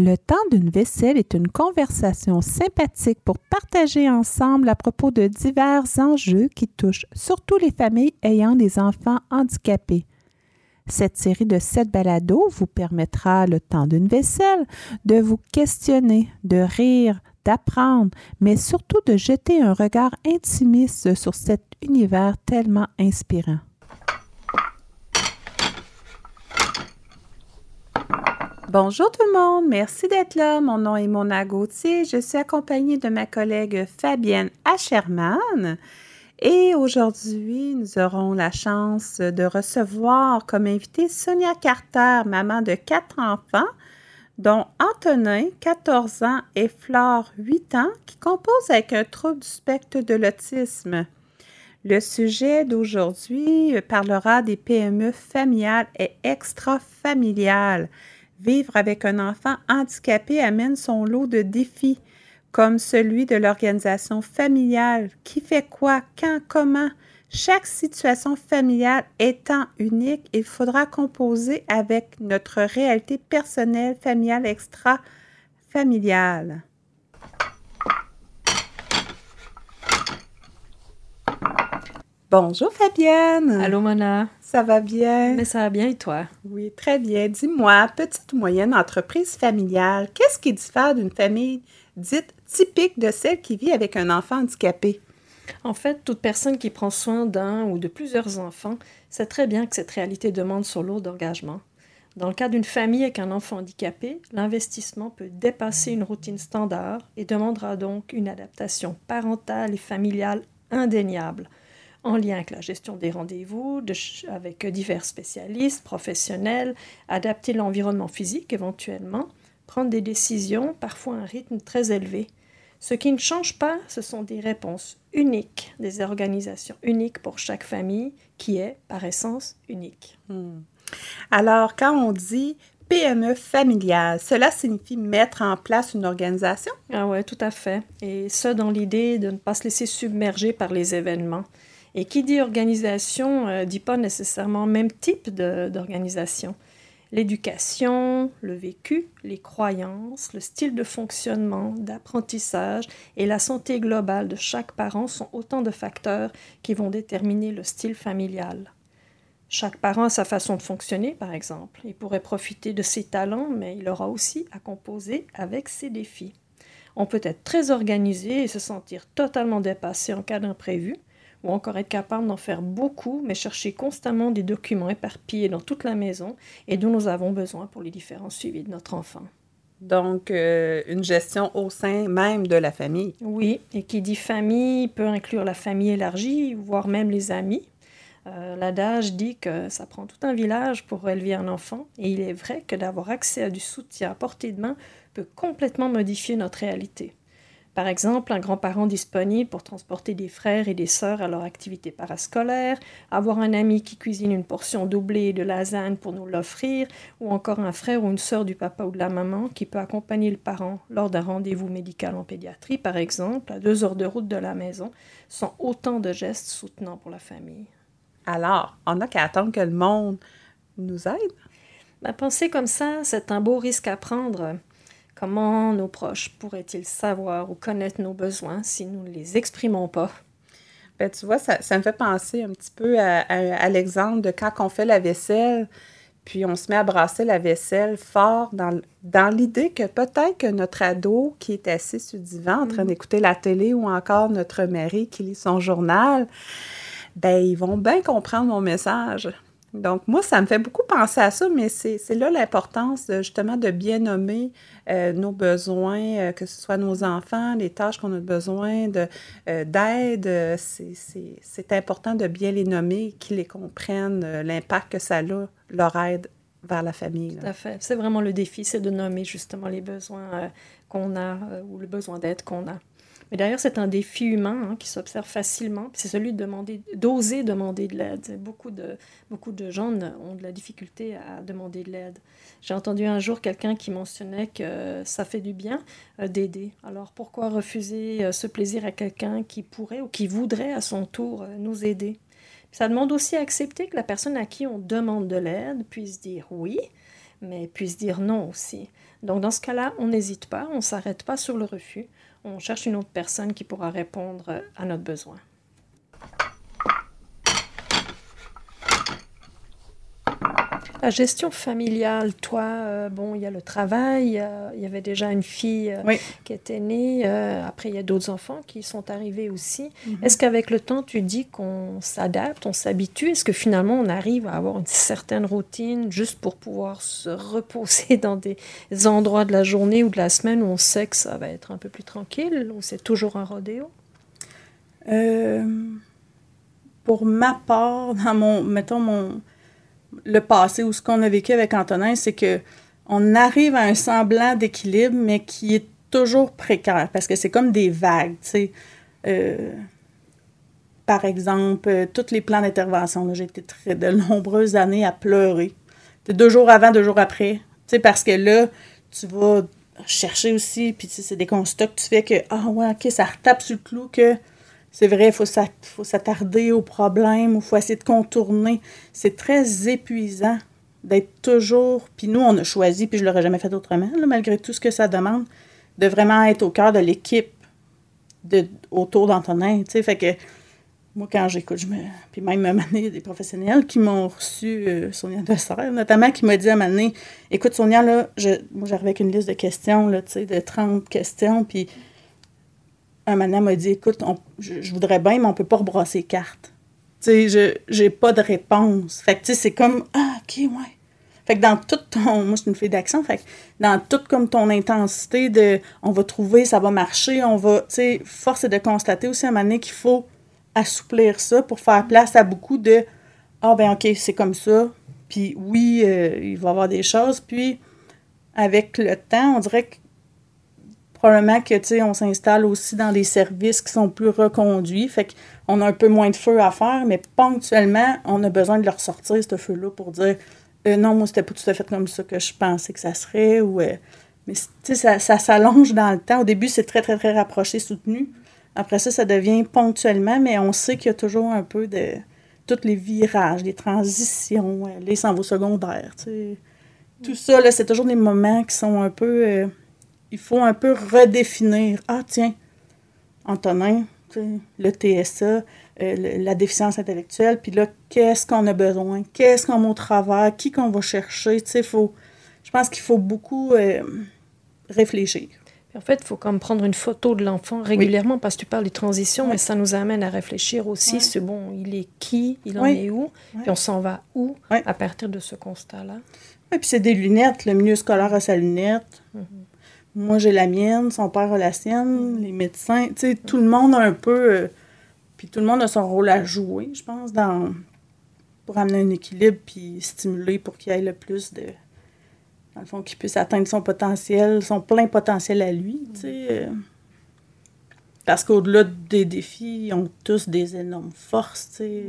Le temps d'une vaisselle est une conversation sympathique pour partager ensemble à propos de divers enjeux qui touchent surtout les familles ayant des enfants handicapés. Cette série de sept balados vous permettra, le temps d'une vaisselle, de vous questionner, de rire, d'apprendre, mais surtout de jeter un regard intimiste sur cet univers tellement inspirant. Bonjour tout le monde, merci d'être là. Mon nom est Mona Gauthier. Je suis accompagnée de ma collègue Fabienne Ascherman. Et aujourd'hui, nous aurons la chance de recevoir comme invitée Sonia Carter, maman de quatre enfants, dont Antonin, 14 ans, et Flore, 8 ans, qui composent avec un trouble du spectre de l'autisme. Le sujet d'aujourd'hui parlera des PME familiales et extra-familiales. Vivre avec un enfant handicapé amène son lot de défis, comme celui de l'organisation familiale. Qui fait quoi, quand, comment? Chaque situation familiale étant unique, il faudra composer avec notre réalité personnelle, familiale, extra-familiale. Bonjour Fabienne. Allô Mona. Ça va bien? Mais ça va bien et toi? Oui, très bien. Dis-moi, petite ou moyenne entreprise familiale, qu'est-ce qui diffère d'une famille dite typique de celle qui vit avec un enfant handicapé? En fait, toute personne qui prend soin d'un ou de plusieurs enfants sait très bien que cette réalité demande son lot d'engagement. Dans le cas d'une famille avec un enfant handicapé, l'investissement peut dépasser une routine standard et demandera donc une adaptation parentale et familiale indéniable en lien avec la gestion des rendez-vous, avec divers spécialistes, professionnels, adapter l'environnement physique éventuellement, prendre des décisions, parfois à un rythme très élevé. Ce qui ne change pas, ce sont des réponses uniques, des organisations uniques pour chaque famille, qui est par essence unique. Hmm. Alors, quand on dit PME familiale, cela signifie mettre en place une organisation? Ah oui, tout à fait. Et ça dans l'idée de ne pas se laisser submerger par les événements. Et qui dit organisation ne euh, dit pas nécessairement même type d'organisation. L'éducation, le vécu, les croyances, le style de fonctionnement, d'apprentissage et la santé globale de chaque parent sont autant de facteurs qui vont déterminer le style familial. Chaque parent a sa façon de fonctionner, par exemple. Il pourrait profiter de ses talents, mais il aura aussi à composer avec ses défis. On peut être très organisé et se sentir totalement dépassé en cas d'imprévu, ou encore être capable d'en faire beaucoup, mais chercher constamment des documents éparpillés dans toute la maison et dont nous avons besoin pour les différents suivis de notre enfant. Donc, euh, une gestion au sein même de la famille. Oui, et qui dit famille peut inclure la famille élargie, voire même les amis. Euh, L'adage dit que ça prend tout un village pour élever un enfant, et il est vrai que d'avoir accès à du soutien à portée de main peut complètement modifier notre réalité. Par exemple, un grand-parent disponible pour transporter des frères et des sœurs à leur activité parascolaire, avoir un ami qui cuisine une portion doublée de lasagne pour nous l'offrir, ou encore un frère ou une sœur du papa ou de la maman qui peut accompagner le parent lors d'un rendez-vous médical en pédiatrie, par exemple, à deux heures de route de la maison, sont autant de gestes soutenants pour la famille. Alors, on n'a qu'à attendre que le monde nous aide? Ben, penser comme ça, c'est un beau risque à prendre. Comment nos proches pourraient-ils savoir ou connaître nos besoins si nous ne les exprimons pas? Ben, tu vois, ça, me fait penser un petit peu à, l'exemple de quand on fait la vaisselle, puis on se met à brasser la vaisselle fort dans, dans l'idée que peut-être que notre ado qui est assis sur le divan en train mm-hmm. d'écouter la télé ou encore notre mari qui lit son journal, ben ils vont bien comprendre mon message. Donc, moi, ça me fait beaucoup penser à ça, mais c'est là l'importance justement de bien nommer euh, nos besoins, euh, que ce soit nos enfants, les tâches qu'on a besoin euh, d'aide. c'est important de bien les nommer, qu'ils les comprennent, l'impact que ça a, leur aide vers la famille. Tout à fait. C'est vraiment le défi, c'est de nommer justement les besoins qu'on a ou le besoin d'aide qu'on a. Mais d'ailleurs, c'est un défi humain hein, qui s'observe facilement. C'est celui de demander, d'oser demander de l'aide. Beaucoup de, beaucoup de gens ont de la difficulté à demander de l'aide. J'ai entendu un jour quelqu'un qui mentionnait que ça fait du bien euh, d'aider. Alors pourquoi refuser euh, ce plaisir à quelqu'un qui pourrait ou qui voudrait à son tour euh, nous aider? Ça demande aussi à accepter que la personne à qui on demande de l'aide puisse dire oui, mais puisse dire non aussi. Donc dans ce cas-là, on n'hésite pas, on ne s'arrête pas sur le refus, on cherche une autre personne qui pourra répondre à notre besoin. La gestion familiale, toi, euh, bon, il y a le travail, il y avait déjà une fille euh, qui était née, euh, après il y a d'autres enfants qui sont arrivés aussi. Mhm. Est-ce qu'avec le temps, tu dis qu'on s'adapte, on s'habitue? Est-ce que finalement, on arrive à avoir une certaine routine juste pour pouvoir se reposer dans des endroits de la journée ou de la semaine où on sait que ça va être un peu plus tranquille, ou c'est toujours un rodéo? Pour ma part, dans mon, mettons, mon le passé ou ce qu'on a vécu avec Antonin, c'est que on arrive à un semblant d'équilibre, mais qui est toujours précaire parce que c'est comme des vagues. Euh, par exemple, euh, tous les plans d'intervention, j'ai été très de nombreuses années à pleurer. deux jours avant, deux jours après. Tu parce que là, tu vas chercher aussi, puis c'est des constats que tu fais que, ah ouais, ok, ça retape sur le clou que c'est vrai, il faut s'attarder au problème, il faut essayer de contourner. C'est très épuisant d'être toujours. Puis nous, on a choisi, puis je ne l'aurais jamais fait autrement, malgré tout ce que ça demande, de vraiment être au cœur de l'équipe autour d'Antonin. Tu sais, fait que moi, quand j'écoute, je me. Puis même à a des professionnels qui m'ont reçu, euh, Sonia Dessert, notamment, qui m'a dit à moment Écoute, Sonia, là, je, moi, j'arrivais avec une liste de questions, là, tu sais, de 30 questions, puis un moment m'a dit Écoute, je, voudrais bien, mais on peut pas rebrasser les cartes. Tu sais, je j'ai pas de réponse. Fait que, tu sais, c'est comme Ah, OK, ouais. Fait que dans toute ton. Moi, c'est une fille d'action. Fait que dans toute comme ton intensité de on va trouver, ça va marcher, on va. Tu sais, force est de constater aussi un moment qu'il faut assouplir ça pour faire place à beaucoup de Ah, ben, OK, c'est comme ça. Puis oui, euh, il va y avoir des choses. Puis avec le temps, on dirait que probablement que, on s'installe aussi dans des services qui sont plus reconduits. Fait qu'on a un peu moins de feu à faire, mais ponctuellement, on a besoin de leur sortir, ce feu-là, pour dire euh, non, moi, c'était pas tout à fait comme ça que je pensais que ça serait. Ou, euh, mais, tu ça, s'allonge dans le temps. Au début, c'est très, très, très rapproché, soutenu. Après ça, ça devient ponctuellement, mais on sait qu'il y a toujours un peu de tous les virages, les transitions, euh, les s'en secondaires, tu sais. Tout ça, là, c'est toujours des moments qui sont un peu il faut un peu redéfinir. Ah, tiens, Antonin, le TSA, euh, la déficience intellectuelle, puis là, qu'est-ce qu'on a besoin? Qu'est-ce qu'on a au travers? Qui qu'on va chercher? Tu sais, faut, je pense qu'il faut beaucoup euh, réfléchir. En fait, il faut comme prendre une photo de l'enfant régulièrement parce que tu parles des transitions, mais ça nous amène à réfléchir aussi sur, bon, il est qui, il en est où, et on s'en va où à partir de ce constat-là? Et puis c'est des lunettes, le milieu scolaire a sa lunette. Mm-hmm. Moi, j'ai la mienne, son père a la sienne, les médecins. Tu sais, tout le monde a un peu. Euh, puis tout le monde a son rôle à jouer, je pense, dans, pour amener un équilibre puis stimuler pour qu'il y ait le plus de. Dans le fond, qu'il puisse atteindre son potentiel, son plein potentiel à lui, tu sais. Euh. parce qu'au-delà des défis, ils ont tous des énormes forces, tu sais.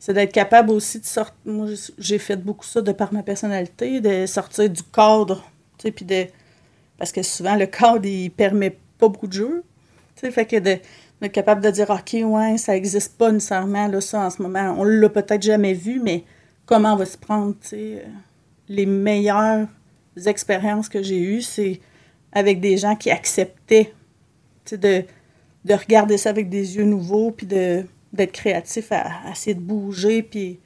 C'est d'être capable aussi de sortir. Moi, j'ai fait beaucoup ça de par ma personnalité, de sortir du cadre, tu sais, puis de parce que souvent, le cadre, il permet pas beaucoup de jeux. Tu sais, fait que d'être capable de dire, OK, ouais, ça n'existe pas nécessairement, là, ça, en ce moment. On l'a peut-être jamais vu, mais comment on va se prendre, tu sais. Les meilleures expériences que j'ai eues, c'est avec des gens qui acceptaient, tu sais, de, de regarder ça avec des yeux nouveaux, puis de d'être créatif à, à, essayer de bouger, puis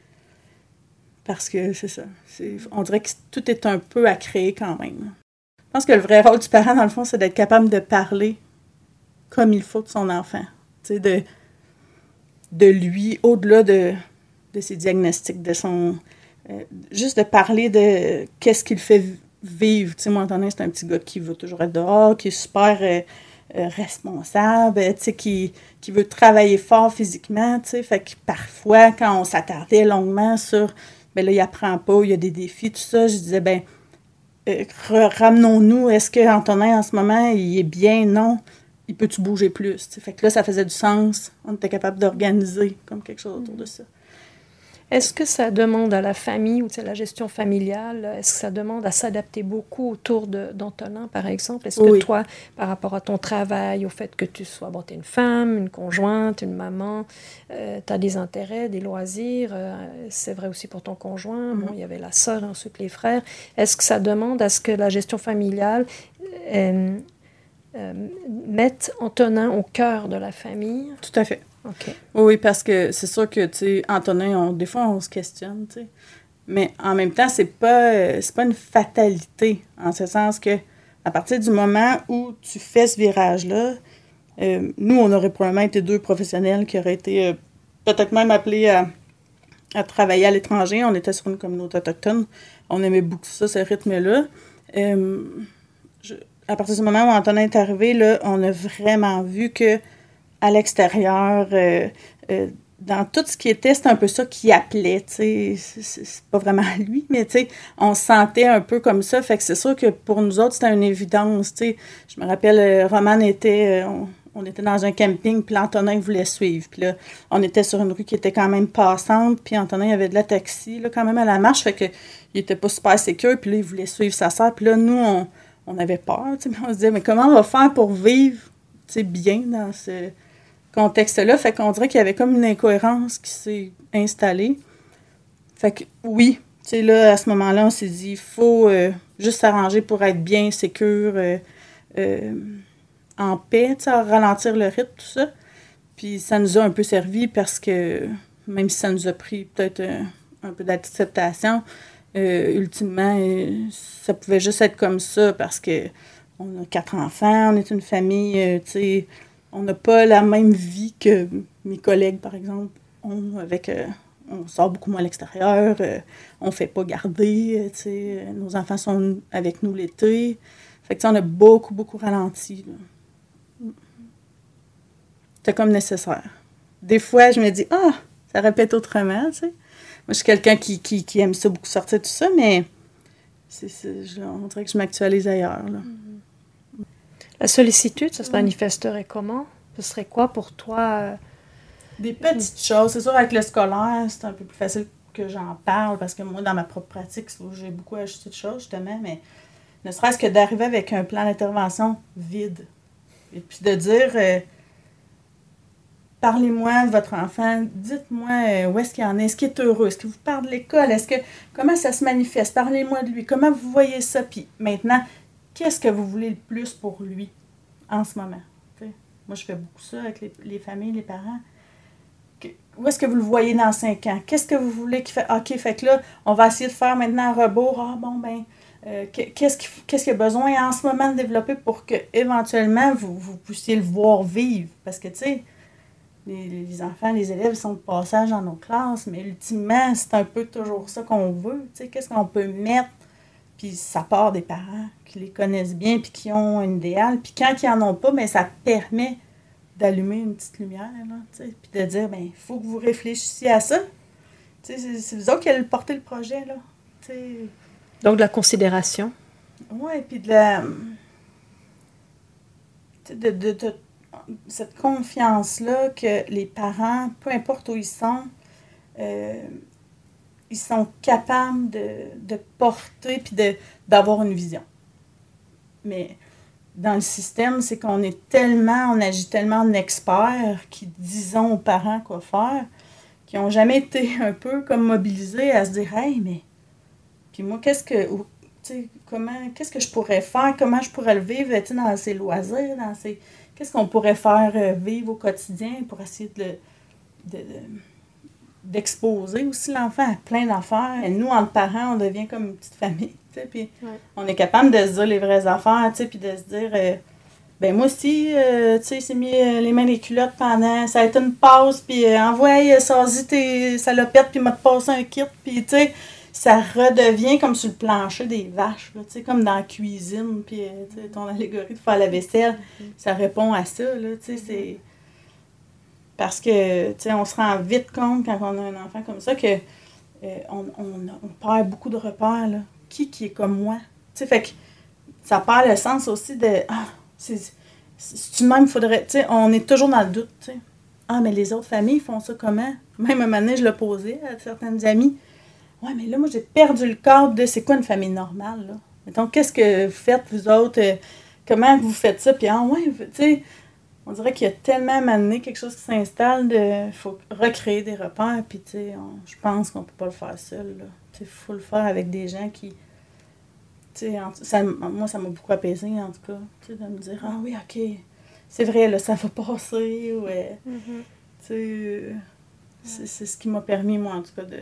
parce que c'est ça. On dirait que tout est un peu à créer quand même. Je pense que le vrai rôle du parent, dans le fond, c'est d'être capable de parler comme il faut de son enfant. De, de lui, au-delà de, de ses diagnostics, de son. Euh, juste de parler de qu'est-ce qu'il fait vivre. Tu sais, moi, c'est un petit gars qui veut toujours être dehors, qui est super euh, euh, responsable, tu sais, qui, qui veut travailler fort physiquement, tu sais. Fait que parfois, quand on s'attardait longuement sur, ben là, il apprend pas, il y a des défis, tout ça, je disais, ben ramenons-nous, est-ce que Antonin en ce moment, il est bien? Non. Il peut-tu bouger plus? Fait que là, ça faisait du sens. On était capable d'organiser comme quelque chose autour de ça. Est-ce que ça demande à la famille ou la gestion familiale, est-ce que ça demande à s'adapter beaucoup autour d'Antonin, par exemple? Est-ce que toi, par rapport à ton travail, au fait que tu sois, bon, tu es une femme, une conjointe, une maman, euh, tu as des intérêts, des loisirs, euh, c'est vrai aussi pour ton conjoint, bon, mm-hmm. il y avait la sœur, ensuite les frères. Est-ce que ça demande à ce que la gestion familiale euh, mette Antonin au cœur de la famille? Tout à fait. Oui, parce que c'est sûr que, tu sais, Antonin, on, des fois, on se questionne, tu sais. Mais en même temps, c'est pas, euh, pas une fatalité, en ce sens que, à partir du moment où tu fais ce virage-là, euh, nous, on aurait probablement été deux professionnels qui auraient été euh, peut-être même appelés à, à travailler à l'étranger. On était sur une communauté autochtone. On aimait beaucoup ça, ce rythme-là. à partir du moment où Antonin est arrivé, là, on a vraiment vu que à l'extérieur, euh, euh, dans tout ce qui était, c'est un peu ça qui appelait, tu sais, c'est pas vraiment lui, mais tu sais, on se sentait un peu comme ça, fait que c'est sûr que pour nous autres, c'était une évidence, tu sais. Je me rappelle, euh, Roman était, on, était dans un camping, puis Antonin voulait suivre, puis là, on était sur une rue qui était quand même passante, puis Antonin, avait de la taxi, là, quand même à la marche, fait que il était pas super sécure, puis là, il voulait suivre sa soeur, puis là, nous, on, on avait peur, tu sais, on se disait, mais comment on va faire pour vivre, tu sais, bien dans ce contexte-là. Fait qu'on dirait qu'il y avait comme une incohérence qui s'est installée. Fait que oui, tu sais, là, à ce moment-là, on s'est dit, il faut euh, juste s'arranger pour être bien, sécure, euh, euh, en paix, tu sais, ralentir le rythme, tout ça. Puis ça nous a un peu servi parce que, même si ça nous a pris peut-être un, peu d'acceptation, ultimement, ça pouvait juste être comme ça parce que on a quatre enfants, on est une famille, tu sais, on n'a pas la même vie que mes collègues, par exemple, ont avec. Euh, on sort beaucoup moins à l'extérieur, euh, on fait pas garder, euh, nos enfants sont avec nous l'été. Fait que on a beaucoup, beaucoup ralenti. C'est comme nécessaire. Des fois, je me dis, ah, ça répète autrement, tu sais. Moi, je suis quelqu'un qui, qui, aime ça beaucoup sortir, tout ça, mais c'est, on dirait que je m'actualise ailleurs. Mm-hmm. La sollicitude, ça se manifesterait comment? Ce serait quoi pour toi? Euh? Des petites choses. C'est sûr, avec le scolaire, c'est un peu plus facile que j'en parle parce que moi, dans ma propre pratique, j'ai beaucoup ajusté de choses, justement, mais ne serait-ce que d'arriver avec un plan d'intervention vide. Et puis de dire euh, parlez-moi de votre enfant, dites-moi euh, où est-ce qu'il en est, est-ce qu'il est heureux, est-ce qu'il vous parle de l'école, est-ce que comment ça se manifeste, parlez-moi de lui, comment vous voyez ça, puis maintenant, qu'est-ce que vous voulez le plus pour lui en ce moment? moi, je fais beaucoup ça avec les, familles, les parents. où est-ce que vous le voyez dans cinq ans? Qu'est-ce que vous voulez qu'il fasse? OK, fait que là, on va essayer de faire maintenant un rebours. Ah, bon, ben, euh, qu'est-ce qu'il a besoin en ce moment de développer pour que éventuellement vous, vous puissiez le voir vivre? Parce que, tu sais, les, les, enfants, les élèves sont de passage dans nos classes, mais ultimement, c'est un peu toujours ça qu'on veut. Tu sais, qu'est-ce qu'on peut mettre puis ça part des parents qui les connaissent bien, puis qui ont un idéal. Puis quand ils n'en ont pas, mais ça permet d'allumer une petite lumière, là, puis de dire, ben il faut que vous réfléchissiez à ça. C'est vous autres qui allez porter le projet, là. Donc, de la considération. Oui, puis de la... De, de, de, cette confiance-là que les parents, peu importe où ils sont, euh, ils sont capables de, porter puis d'avoir une vision. Mais dans le système, c'est qu'on est tellement, on agit tellement en experts qui disons aux parents quoi faire, qui n'ont jamais été un peu comme mobilisés à se dire Hey, mais puis moi, qu'est-ce que comment qu'est-ce que je pourrais faire, comment je pourrais le vivre dans ces loisirs, dans ces. Qu'est-ce qu'on pourrait faire euh, vivre au quotidien pour essayer de, de d'exposer aussi l'enfant à plein d'affaires. Et nous, en parents, on devient comme une petite famille, puis on est capable de se dire les vraies affaires, puis de se dire, euh, ben moi aussi, euh, tu sais, c'est mis euh, les mains les culottes pendant, ça a été une pause, puis envoie, sors-y tes salopettes, puis m'a passé un kit, puis tu sais, ça redevient comme sur le plancher des vaches, tu sais, comme dans la cuisine, puis tu sais, ton allégorie de faire la vaisselle, mm-hmm. ça répond à ça, là, tu sais, c'est parce que, tu sais, on se rend vite compte quand on a un enfant comme ça que euh, on, perd beaucoup de repères, là. Qui qui est comme moi? Tu sais, fait que ça perd le sens aussi de Ah, c'est tu même, faudrait. Tu sais, on est toujours dans le doute, tu sais. Ah, mais les autres familles font ça comment? même un moment donné, je l'ai posé à certaines amies. Ouais, mais là, moi, j'ai perdu le cadre de c'est quoi une famille normale, là? Mettons, qu'est-ce que vous faites, vous autres? euh, comment vous faites ça? Puis, ah, ouais, tu sais, on dirait qu'il y a tellement à m'amener quelque chose qui s'installe, il faut recréer des repères, puis, tu sais, je pense qu'on peut pas le faire seul, là. Tu faut le faire avec des gens qui. Tu sais, moi, ça m'a beaucoup apaisé, en tout cas, tu sais, de me dire, ah oui, ok, c'est vrai, là, ça va passer, ou. euh, tu sais, euh, c'est c'est ce qui m'a permis, moi, en tout cas, de,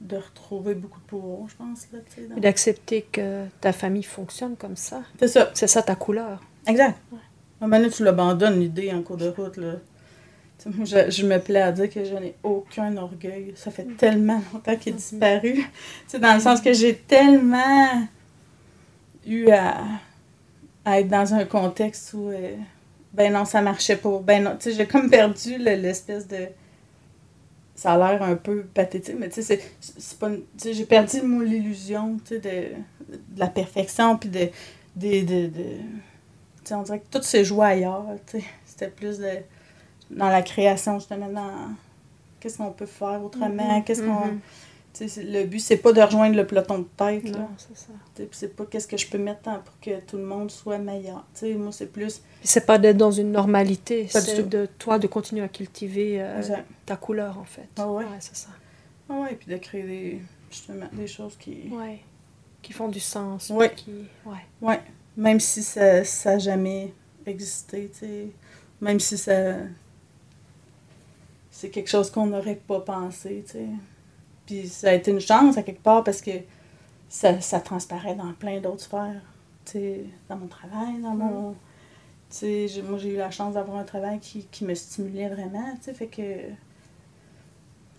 de retrouver beaucoup de pouvoir, je pense. Tu dans- d'accepter que ta famille fonctionne comme ça. C'est ça, C'est ça ta couleur. exact. Un moment donné, tu l'abandonnes, l'idée, en cours de route. Là. Je, je me plais à dire que je n'ai aucun orgueil. Ça fait tellement longtemps qu'il est disparu. Tu sais, dans le sens que j'ai tellement eu à, à être dans un contexte où, euh, ben non, ça marchait pas. Ben non, j'ai comme perdu le- l'espèce de... Ça a l'air un peu pathétique, mais tu sais, c'est- c'est pas... j'ai perdu, l'illusion, tu sais, de, de la perfection, puis de... de, de, de- tu sais, on dirait que tout se jouait ailleurs. C'était plus de, dans la création, justement, dans qu'est-ce qu'on peut faire autrement, Mhm, qu'est-ce qu'on... mhm. c'est- le but, c'est pas de rejoindre le peloton de tête, là. Non, c'est ça. Puis c'est pas qu'est-ce que je peux mettre en- pour que tout le monde soit meilleur. Tu sais, moi, c'est plus... Puis c'est pas d'être dans une normalité, Pas c'est de toi de continuer à cultiver euh, ta couleur en fait. Ah ouais. c'est ça. Ah ouais, puis de créer des, justement, des choses qui... Ouais. Qui font du sens. Ouais. Qui... Ouais. Ouais, même si ça n'a jamais existé, tu sais. Même si ça... C'est quelque chose qu'on n'aurait pas pensé, tu sais. Puis ça a été une chance, à quelque part, parce que ça, ça transparaît dans plein d'autres sphères. Dans mon travail, dans mon... Tu sais, j'ai- moi, j'ai eu la chance d'avoir un travail qui, qui me stimulait vraiment, tu fait que...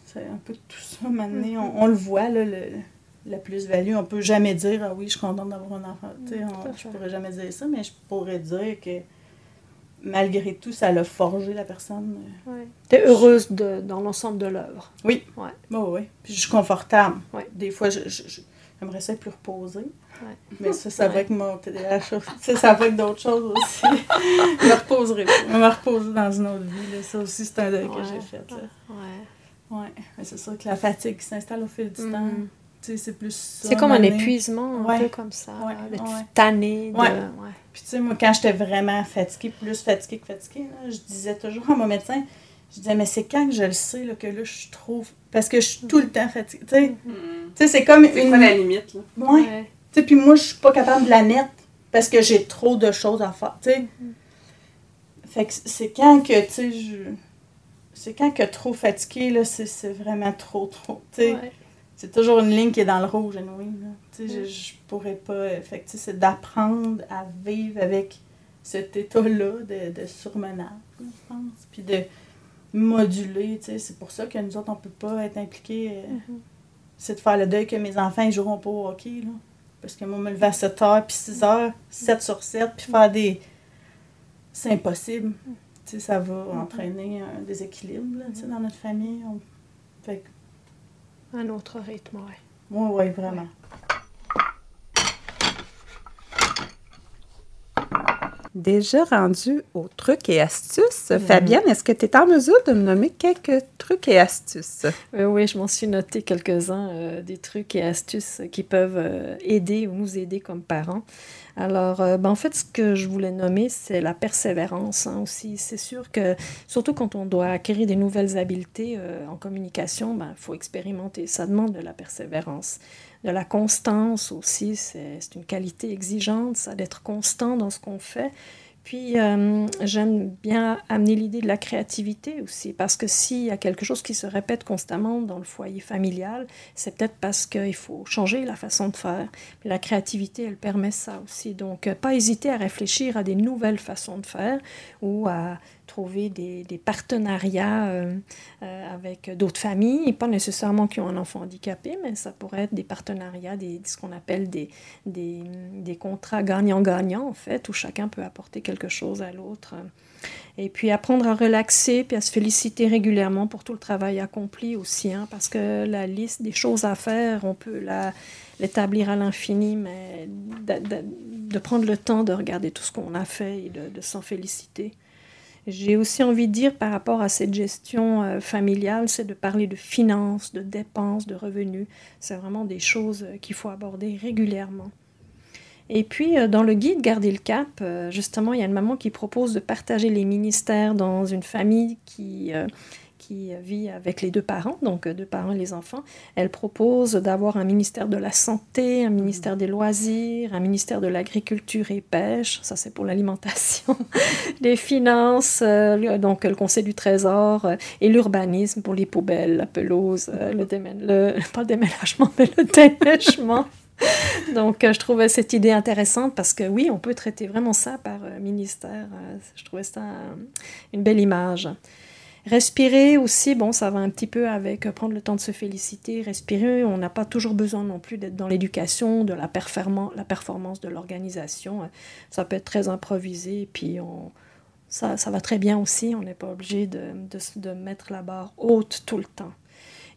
C'est un peu tout ça, maintenant. on, on le voit, là, le, la plus-value. On peut jamais dire, ah oui, je suis contente d'avoir un enfant. Tu sais, Mm, on- je pourrais jamais dire ça, mais je pourrais dire que malgré tout, ça l'a forgé la personne. Ouais. T'es heureuse de, dans l'ensemble de l'œuvre. Oui. Ouais. Oui, oui. Puis je suis confortable. Ouais. Des fois, je, je- je- j'aimerais ça être plus reposée. Ouais. Mais ça, ça va avec mon TDAH. Ça, ça va avec d'autres choses aussi. je me reposerai. Je me reposer dans une autre vie. là. Ça aussi, c'est un deuil que j'ai fait. Là. Ouais. Ouais. Mais c'est sûr que la fatigue qui s'installe au fil du temps, tu sais, c'est plus ça. C'est comme un épuisement, un peu comme ça. Ouais, D'être ouais. tanné. De... Ouais. Ouais. Puis tu sais, moi, quand j'étais vraiment fatiguée, plus fatiguée que fatiguée, là, je disais toujours à mon médecin, je disais, mais c'est quand que je le sais là, que là, je suis trop... Parce que je suis tout le temps fatiguée. Tu sais, Hmm. Tu sais, c'est comme C'est une... quoi la limite, là? Ouais. Ouais. Tu sais, puis moi, je suis pas capable de la mettre parce que j'ai trop de choses à faire, tu sais. Fait que c'est quand que, tu sais, je... C'est quand que trop fatigué, là, c'est c'est vraiment trop, trop, tu sais. Ouais. C'est toujours une ligne qui est dans le rouge, anyway, là. Tu sais, je, je pourrais pas... euh, Fait c'est d'apprendre à vivre avec cet état-là de, de surmenage, je pense. Puis de moduler, tu sais. C'est pour ça que nous autres, on peut pas être impliqués... euh, Mhm. c'est de faire le deuil que mes enfants ils joueront pas au hockey. Là. Parce que moi, me lever à 7 heures, puis 6 heures, 7 sur 7, puis faire des. C'est impossible. Tu sais, ça va entraîner un déséquilibre là, tu sais, dans notre famille. On- Fait que, Un autre rythme, ouais. oui, oui, vraiment. Déjà rendu aux trucs et astuces, Fabienne, est-ce que tu es en mesure de me nommer quelques trucs et astuces? Euh, oui, je m'en suis noté quelques-uns, euh, des trucs et astuces qui peuvent euh, aider ou nous aider comme parents. Alors, euh, ben, en fait, ce que je voulais nommer, c'est la persévérance hein, aussi. C'est sûr que, surtout quand on doit acquérir des nouvelles habiletés en communication, il ben, faut expérimenter. Ça demande de la persévérance. De la constance aussi, c'est une qualité exigeante, ça, d'être constant dans ce qu'on fait. Puis, euh, j'aime bien amener l'idée de la créativité aussi, parce que s'il y a quelque chose qui se répète constamment dans le foyer familial, c'est peut-être parce qu'il faut changer la façon de faire. Puis la créativité, elle permet ça aussi. Donc, euh, pas hésiter à réfléchir à des nouvelles façons de faire ou à trouver des, partenariats euh, euh, avec d'autres familles, pas nécessairement qui ont un enfant handicapé, mais ça pourrait être des partenariats, ce qu'on appelle des, contrats gagnant-gagnant, en fait, où chacun peut apporter quelque chose à l'autre. Et puis apprendre à relaxer, puis à se féliciter régulièrement pour tout le travail accompli aussi, hein, parce que la liste des choses à faire, on peut l'établir à l'infini, mais de, prendre le temps de regarder tout ce qu'on a fait et de s'en féliciter. J'ai aussi envie de dire par rapport à cette gestion euh, familiale, c'est de parler de finances, de dépenses, de revenus. C'est vraiment des choses euh, qu'il faut aborder régulièrement. Et puis, euh, dans le guide Garder le cap, justement, il y a une maman qui propose de partager les ministères dans une famille qui qui vit avec les deux parents, donc deux parents et les enfants, elle propose d'avoir un ministère de la santé, un ministère des loisirs, un ministère de l'agriculture et pêche, ça c'est pour l'alimentation, les finances, euh, donc le conseil du trésor euh, et l'urbanisme pour les poubelles, la pelouse, euh, le, le, pas le déménagement, mais le déneigement. Donc, je trouvais cette idée intéressante parce que oui, on peut traiter vraiment ça par ministère. Je trouvais ça une belle image. Respirer aussi, bon, ça va un petit peu avec euh, prendre le temps de se féliciter. Respirer, on n'a pas toujours besoin non plus d'être dans l'éducation, de la, performance de l'organisation. Ça peut être très improvisé, puis on, ça, ça va très bien aussi. On n'est pas obligé de, de, de, mettre la barre haute tout le temps.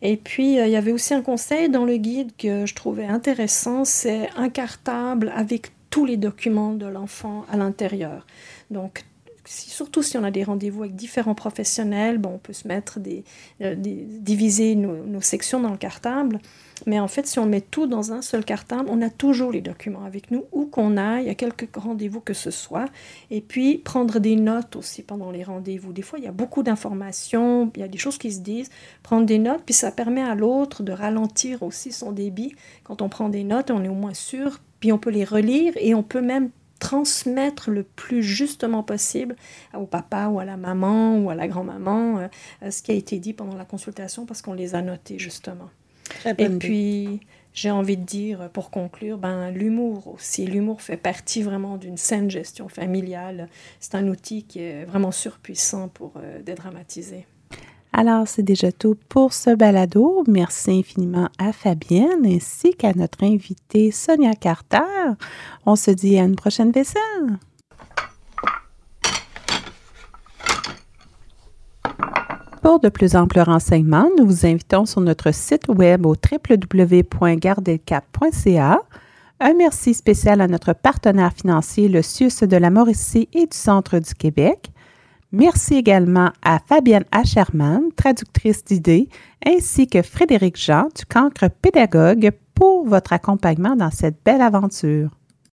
Et puis, euh, il y avait aussi un conseil dans le guide que je trouvais intéressant, c'est un cartable avec tous les documents de l'enfant à l'intérieur. Donc, surtout si on a des rendez-vous avec différents professionnels, bon, on peut se mettre des, euh, diviser nos, sections dans le cartable. Mais en fait, si on met tout dans un seul cartable, on a toujours les documents avec nous, où qu'on aille, à quelques rendez-vous que ce soit. Et puis, prendre des notes aussi pendant les rendez-vous. Des fois, il y a beaucoup d'informations, il y a des choses qui se disent. Prendre des notes, puis ça permet à l'autre de ralentir aussi son débit. Quand on prend des notes, on est au moins sûr, puis on peut les relire et on peut même transmettre le plus justement possible au papa ou à la maman ou à la grand-maman euh, ce qui a été dit pendant la consultation parce qu'on les a notés justement. Et puis, j'ai envie de dire, pour conclure, ben, l'humour aussi. L'humour fait partie vraiment d'une saine gestion familiale. C'est un outil qui est vraiment surpuissant pour euh, dédramatiser. Alors, c'est déjà tout pour ce balado. Merci infiniment à Fabienne ainsi qu'à notre invitée Sonia Carter. On se dit à une prochaine vaisselle. Pour de plus amples renseignements, nous vous invitons sur notre site web au www.gardelcap.ca. Un merci spécial à notre partenaire financier, le CIUS de la Mauricie et du Centre du Québec. Merci également à Fabienne Acherman, traductrice d'idées, ainsi que Frédéric Jean du Cancre Pédagogue pour votre accompagnement dans cette belle aventure.